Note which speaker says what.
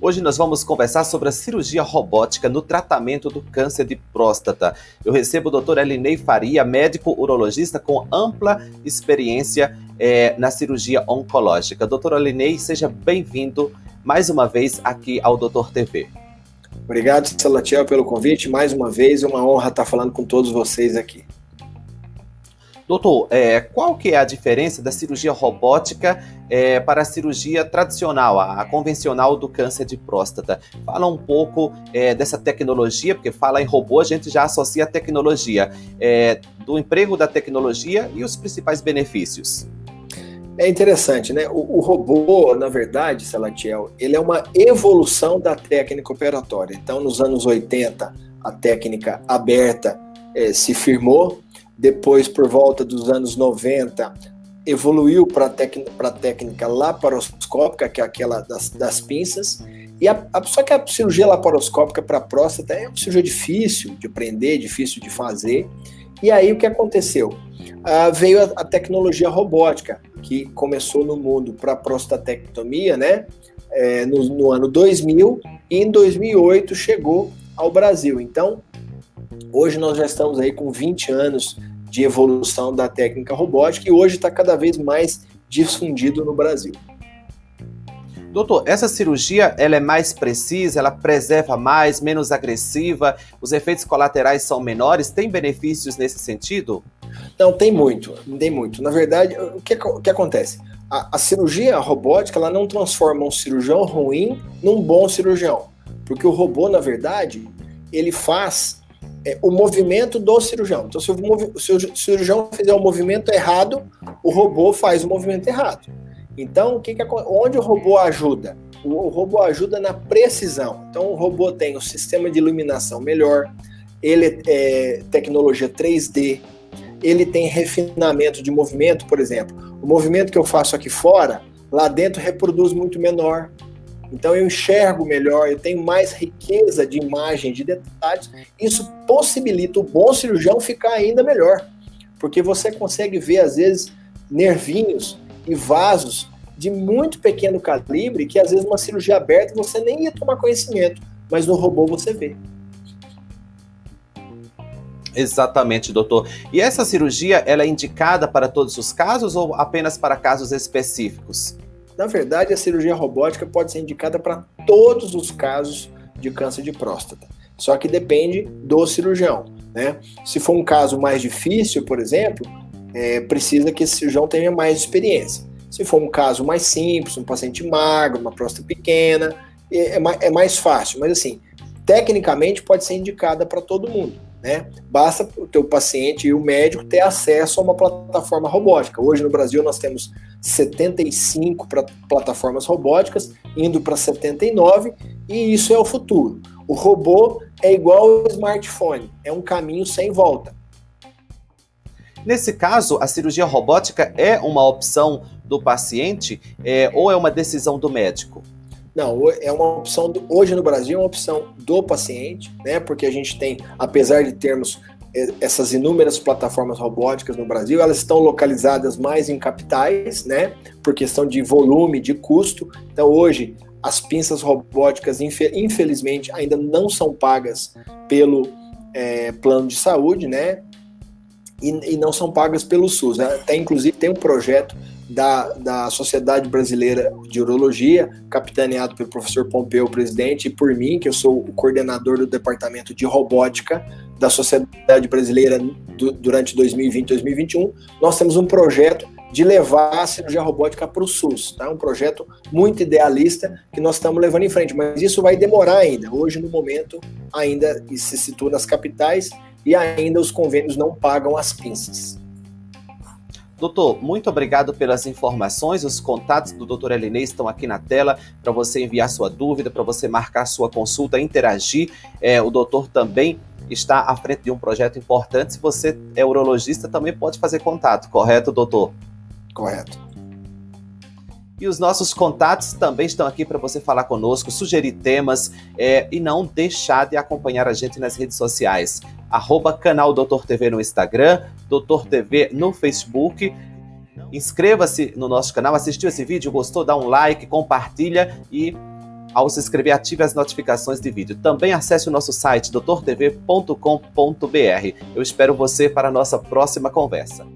Speaker 1: Hoje nós vamos conversar sobre a cirurgia robótica no tratamento do câncer de próstata. Eu recebo o Dr. Elinei Faria, médico urologista com ampla experiência é, na cirurgia oncológica. Doutor Elinei, seja bem-vindo mais uma vez aqui ao Doutor TV.
Speaker 2: Obrigado, Salatiel, pelo convite. Mais uma vez, é uma honra estar falando com todos vocês aqui.
Speaker 1: Doutor, é, qual que é a diferença da cirurgia robótica é, para a cirurgia tradicional, a, a, convencional do câncer de próstata? Fala um pouco é, dessa tecnologia, porque fala em robô, a gente já associa a tecnologia, é, do emprego da tecnologia e os principais benefícios.
Speaker 2: É interessante, né? O, o, robô, na verdade, Salatiel, ele é uma evolução da técnica operatória. Então, nos anos 80, a técnica aberta é, se firmou, depois, por volta dos anos 90, evoluiu para a técnica laparoscópica, que é aquela das, das pinças. E a, a, só que a cirurgia laparoscópica para próstata é uma cirurgia difícil de aprender, difícil de fazer. E aí o que aconteceu? Ah, veio a, a, tecnologia robótica, que começou no mundo para prostatectomia, né? É, no, no ano 2000 e em 2008 chegou ao Brasil. Então, Hoje nós já estamos aí com 20 anos de evolução da técnica robótica e hoje está cada vez mais difundido no Brasil.
Speaker 1: Doutor, essa cirurgia ela é mais precisa, ela preserva mais, menos agressiva, os efeitos colaterais são menores, tem benefícios nesse sentido?
Speaker 2: Não, tem muito, tem muito. Na verdade, o que, o que acontece? A, a cirurgia robótica ela não transforma um cirurgião ruim num bom cirurgião, porque o robô, na verdade, ele faz é, o movimento do cirurgião. Então, se o, se o, cirurgião fizer o movimento errado, o robô faz o movimento errado. Então, o que que, onde o robô ajuda? O, o robô ajuda na precisão. Então, o robô tem o sistema de iluminação melhor, ele é tecnologia 3D, ele tem refinamento de movimento, por exemplo. O movimento que eu faço aqui fora, lá dentro reproduz muito menor. Então eu enxergo melhor, eu tenho mais riqueza de imagem, de detalhes. Isso possibilita o bom cirurgião ficar ainda melhor, porque você consegue ver às vezes nervinhos e vasos de muito pequeno calibre que às vezes uma cirurgia aberta você nem ia tomar conhecimento, mas no robô você vê.
Speaker 1: Exatamente, doutor. E essa cirurgia, ela é indicada para todos os casos ou apenas para casos específicos?
Speaker 2: Na verdade, a cirurgia robótica pode ser indicada para todos os casos de câncer de próstata. Só que depende do cirurgião. Né? Se for um caso mais difícil, por exemplo, é, precisa que esse cirurgião tenha mais experiência. Se for um caso mais simples, um paciente magro, uma próstata pequena, é, é, é mais fácil. Mas assim, tecnicamente pode ser indicada para todo mundo. Né? Basta o teu paciente e o médico ter acesso a uma plataforma robótica. Hoje no Brasil nós temos 75 plataformas robóticas, indo para 79, e isso é o futuro. O robô é igual ao smartphone, é um caminho sem volta.
Speaker 1: Nesse caso, a cirurgia robótica é uma opção do paciente é, ou é uma decisão do médico?
Speaker 2: Não, é uma opção, do, hoje no Brasil, é uma opção do paciente, né? Porque a gente tem, apesar de termos é, essas inúmeras plataformas robóticas no Brasil, elas estão localizadas mais em capitais, né? Por questão de volume, de custo. Então, hoje, as pinças robóticas, infelizmente, ainda não são pagas pelo é, plano de saúde, né? E, e, não são pagas pelo SUS. Né? Até, inclusive, tem um projeto da, da Sociedade Brasileira de Urologia, capitaneado pelo professor Pompeu, presidente, e por mim, que eu sou o coordenador do departamento de robótica da Sociedade Brasileira do, durante 2020 e 2021. Nós temos um projeto de levar a cirurgia robótica para o SUS, tá? Um projeto muito idealista que nós estamos levando em frente, mas isso vai demorar ainda. Hoje, no momento, ainda se situa nas capitais e ainda os convênios não pagam as pinças.
Speaker 1: Doutor, muito obrigado pelas informações. Os contatos do doutor Elinei estão aqui na tela para você enviar sua dúvida, para você marcar sua consulta, interagir. É, o doutor também está à frente de um projeto importante. Se você é urologista, também pode fazer contato, correto, doutor?
Speaker 2: Correto.
Speaker 1: E os nossos contatos também estão aqui para você falar conosco, sugerir temas é, e não deixar de acompanhar a gente nas redes sociais. Arroba canal Doutor TV no Instagram, Doutor TV no Facebook. Inscreva-se no nosso canal, assistiu esse vídeo, gostou, dá um like, compartilha e Ao se inscrever, ative as notificações de vídeo. Também acesse o nosso site doutortv.com.br. Eu espero você para a nossa próxima conversa.